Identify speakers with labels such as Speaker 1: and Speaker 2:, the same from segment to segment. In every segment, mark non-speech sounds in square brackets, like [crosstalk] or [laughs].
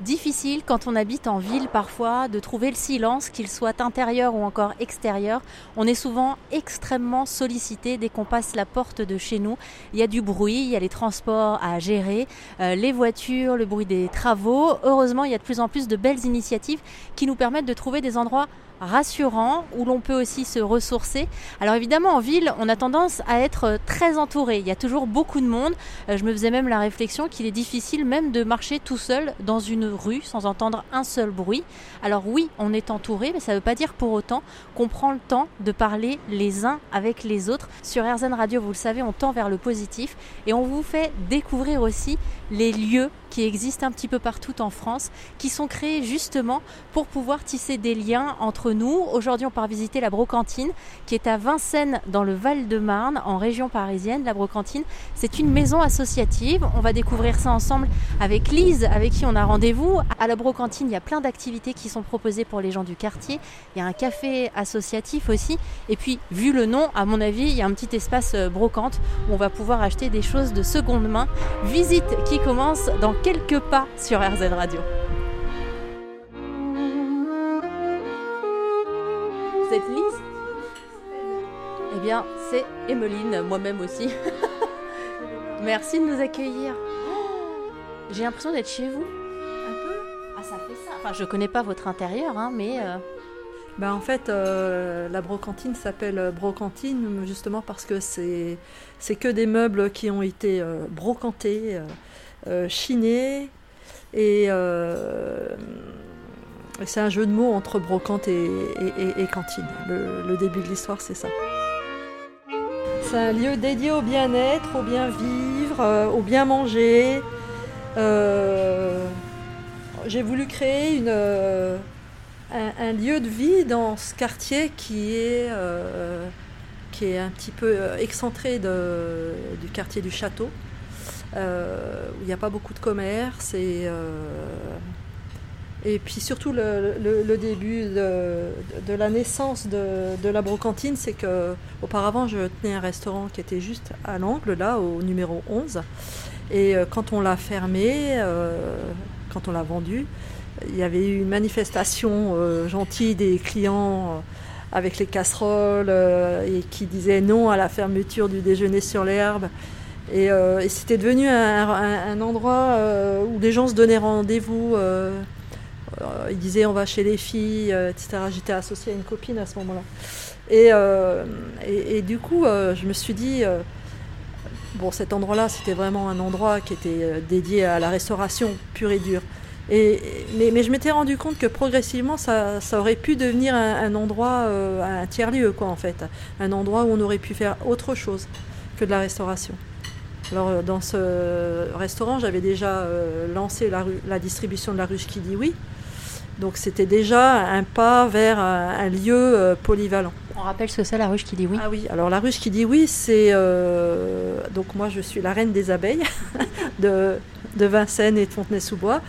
Speaker 1: difficile quand on habite en ville parfois de trouver le silence, qu'il soit intérieur ou encore extérieur. On est souvent extrêmement sollicité dès qu'on passe la porte de chez nous. Il y a du bruit, il y a les transports à gérer, euh, les voitures, le bruit des travaux. Heureusement, il y a de plus en plus de belles initiatives qui nous permettent de trouver des endroits rassurant où l'on peut aussi se ressourcer. Alors évidemment en ville on a tendance à être très entouré, il y a toujours beaucoup de monde. Euh, je me faisais même la réflexion qu'il est difficile même de marcher tout seul dans une rue sans entendre un seul bruit. Alors oui on est entouré mais ça ne veut pas dire pour autant qu'on prend le temps de parler les uns avec les autres. Sur RZN Radio vous le savez on tend vers le positif et on vous fait découvrir aussi les lieux qui existent un petit peu partout en France, qui sont créés justement pour pouvoir tisser des liens entre nous. Aujourd'hui, on part visiter la Brocantine, qui est à Vincennes, dans le Val-de-Marne, en région parisienne. La Brocantine, c'est une maison associative. On va découvrir ça ensemble avec Lise, avec qui on a rendez-vous. À la Brocantine, il y a plein d'activités qui sont proposées pour les gens du quartier. Il y a un café associatif aussi. Et puis, vu le nom, à mon avis, il y a un petit espace euh, brocante où on va pouvoir acheter des choses de seconde main. Visite qui commence dans quelques pas sur RZ Radio. Vous êtes Lise Eh bien, c'est Emmeline, moi-même aussi. [laughs] Merci de nous accueillir. Oh, J'ai l'impression d'être chez vous. Un peu Ah, ça fait ça. Enfin, je connais pas votre intérieur, hein, mais. euh,
Speaker 2: Ben, en fait, euh, la brocantine s'appelle brocantine justement parce que c'est c'est que des meubles qui ont été euh, brocantés, euh, et, euh, et c'est un jeu de mots entre brocante et, cantine. Le, début de l'histoire, c'est ça. C'est un lieu dédié au bien-être, au bien vivre, euh, au bien manger. J'ai voulu créer une, un, lieu de vie dans ce quartier qui est, qui est un petit peu excentré de- du quartier du château, où il n'y a pas beaucoup de commerce. Et, euh, puis surtout le, début de, la naissance de, la brocantine, c'est que auparavant je tenais un restaurant qui était juste à l'angle, là, au numéro 11. Et euh, quand on l'a fermé, euh, quand on l'a vendu, il y avait eu une manifestation euh, gentille des clients euh, avec les casseroles euh, et qui disaient non à la fermeture du déjeuner sur l'herbe. Et, euh, et c'était devenu un, endroit euh, où les gens se donnaient rendez-vous. euh, ils disaient on va chez les filles, etc. J'étais associée à une copine à ce moment-là. Et, du coup, je me suis dit, bon, cet endroit-là, c'était vraiment un endroit qui était dédié à la restauration pure et dure. Mais, je m'étais rendu compte que progressivement, ça, aurait pu devenir un, endroit, un tiers-lieu, quoi, en fait. Un endroit où on aurait pu faire autre chose que de la restauration. Alors, euh, dans ce restaurant, j'avais déjà euh, lancé la, distribution de la ruche qui dit oui. Donc, c'était déjà un pas vers un, un lieu euh, polyvalent.
Speaker 1: On rappelle ce que c'est la ruche qui dit oui.
Speaker 2: Ah oui, alors la ruche qui dit oui, c'est. euh, donc, moi, je suis la reine des abeilles [laughs] de, de Vincennes et de Fontenay-sous-Bois.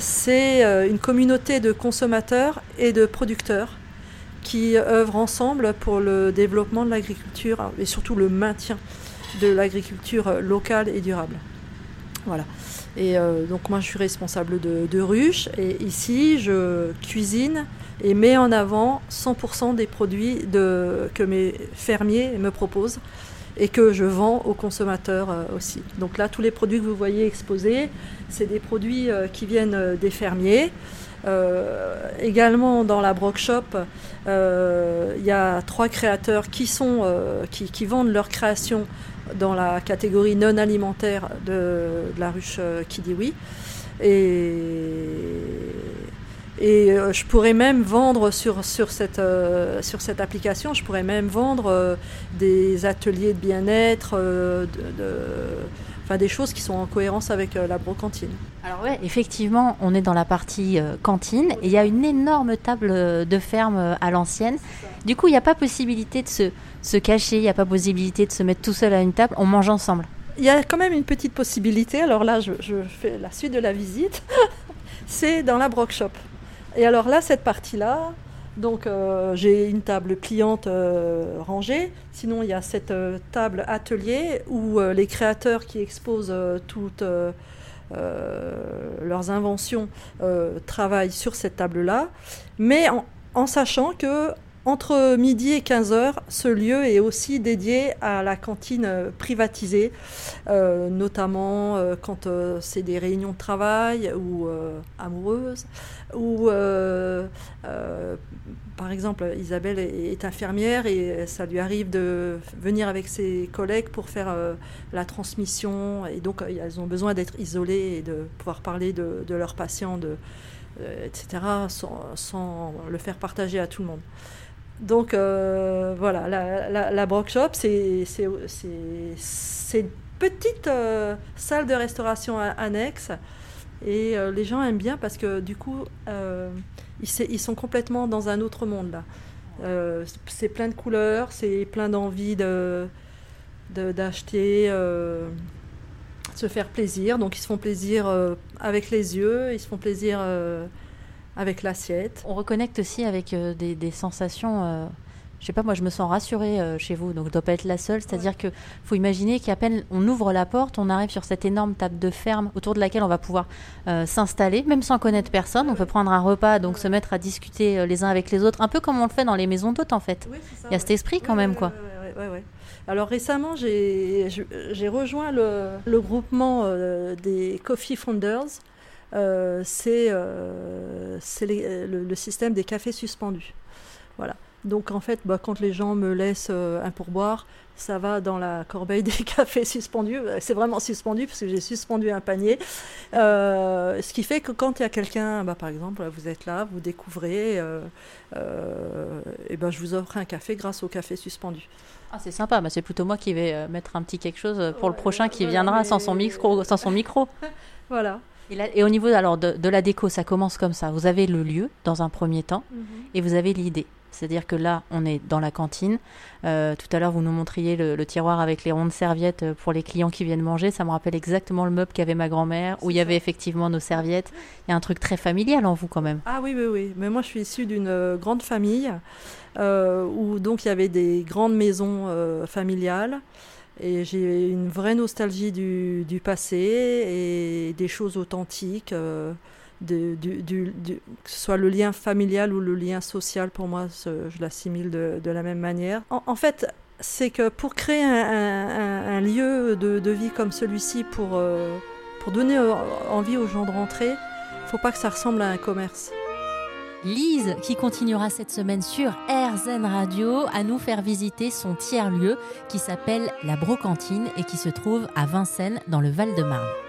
Speaker 2: C'est une communauté de consommateurs et de producteurs qui œuvrent ensemble pour le développement de l'agriculture et surtout le maintien de l'agriculture locale et durable. Voilà. Et euh, donc moi je suis responsable de, de ruche et ici je cuisine et mets en avant 100% des produits que mes fermiers me proposent et que je vends aux consommateurs euh, aussi. Donc là tous les produits que vous voyez exposés, c'est des produits euh, qui viennent euh, des fermiers. Euh, également dans la Brock Shop, euh, il y a trois créateurs qui, sont, euh, qui vendent leurs créations dans la catégorie non alimentaire de, la ruche euh, dit oui. Et, et euh, je pourrais même vendre sur, sur, cette, euh, sur cette application, je pourrais même vendre euh, des ateliers de bien-être, euh, de- enfin des choses qui sont en cohérence avec euh, la brocantine.
Speaker 1: Alors ouais, effectivement, on est dans la partie euh, cantine et il y a une énorme table euh, de ferme à l'ancienne. Du coup, il n'y a pas possibilité de se, se cacher, il n'y a pas possibilité de se mettre tout seul à une table. On mange ensemble.
Speaker 2: Il y a quand même une petite possibilité, alors là je, je fais la suite de la visite, [laughs] c'est dans la Brock Shop. Et alors là, cette partie-là, donc euh, j'ai une table pliante euh, rangée, sinon il y a cette euh, table atelier où les créateurs qui exposent toutes, leurs inventions travaillent sur cette table-là, mais en sachant que entre midi et 15h, ce lieu est aussi dédié à la cantine euh, privatisée, euh, notamment euh, quand c'est des réunions de travail ou amoureuses, ou par exemple Isabelle est infirmière et ça lui arrive de venir avec ses collègues pour faire la transmission et donc elles ont besoin d'être isolées et de pouvoir parler de, leurs patients, etc., sans le faire partager à tout le monde. Donc euh, voilà, la, la, la Shop, c'est une petite euh, salle de restauration annexe. Et euh, les gens aiment bien parce que du coup, ils, ils, sont complètement dans un autre monde là. c'est plein de couleurs, c'est plein d'envie d'acheter, de, d'acheter se faire plaisir. Donc ils se font plaisir avec les yeux, ils se font plaisir avec l'assiette.
Speaker 1: On reconnecte aussi avec euh, des, sensations. Euh, je sais pas, moi je me sens rassurée euh, chez vous, donc je dois pas être la seule. C'est-à-dire qu'il faut imaginer qu'à peine on ouvre la porte, on arrive sur cette énorme table de ferme autour de laquelle on va pouvoir s'installer, même sans connaître personne. On peut prendre un repas, donc se mettre à discuter les uns avec les autres, un peu comme on le fait dans les maisons d'hôtes en fait. Il y a cet esprit quand même, quoi.
Speaker 2: Alors récemment, j'ai rejoint le, le groupement des Coffee Founders. Euh, c'est euh, le, système des cafés suspendus. Voilà. Donc en fait, bah, quand les gens me laissent euh, un pourboire, ça va dans la corbeille [laughs] des cafés suspendus. C'est vraiment suspendu parce que j'ai suspendu un panier. ce qui fait que quand il y a quelqu'un, bah, par exemple, vous êtes là, vous découvrez, et ben, je vous offre un café grâce au café suspendu.
Speaker 1: Ah, c'est sympa, bah, c'est plutôt moi qui vais mettre un petit quelque chose pour le prochain qui viendra sans son micro. Sans son micro. [laughs]
Speaker 2: voilà.
Speaker 1: Et, au niveau alors, de, la déco, ça commence comme ça. Vous avez le lieu dans un premier temps mhm. et vous avez l'idée. C'est-à-dire que là, on est dans la cantine. Euh, tout à l'heure, vous nous montriez le, tiroir avec les rondes serviettes euh, pour les clients qui viennent manger. Ça me rappelle exactement le meuble qu'avait ma grand-mère, où il y avait effectivement nos serviettes. Il y a un truc très familial en vous quand même.
Speaker 2: Ah oui, oui, oui. Mais moi, je suis issue d'une euh, grande famille où donc il y avait des grandes maisons familiales. Et j'ai une vraie nostalgie du, passé et des choses authentiques, euh, que ce soit le lien familial ou le lien social, pour moi, je l'assimile de, la même manière. En, fait, c'est que pour créer un, lieu de, vie comme celui-ci, pour, euh, pour donner envie aux gens de rentrer, il ne faut pas que ça ressemble à un commerce.
Speaker 1: Lise qui continuera cette semaine sur RZN Radio à nous faire visiter son tiers-lieu qui s'appelle la Brocantine et qui se trouve à Vincennes dans le Val-de-Marne.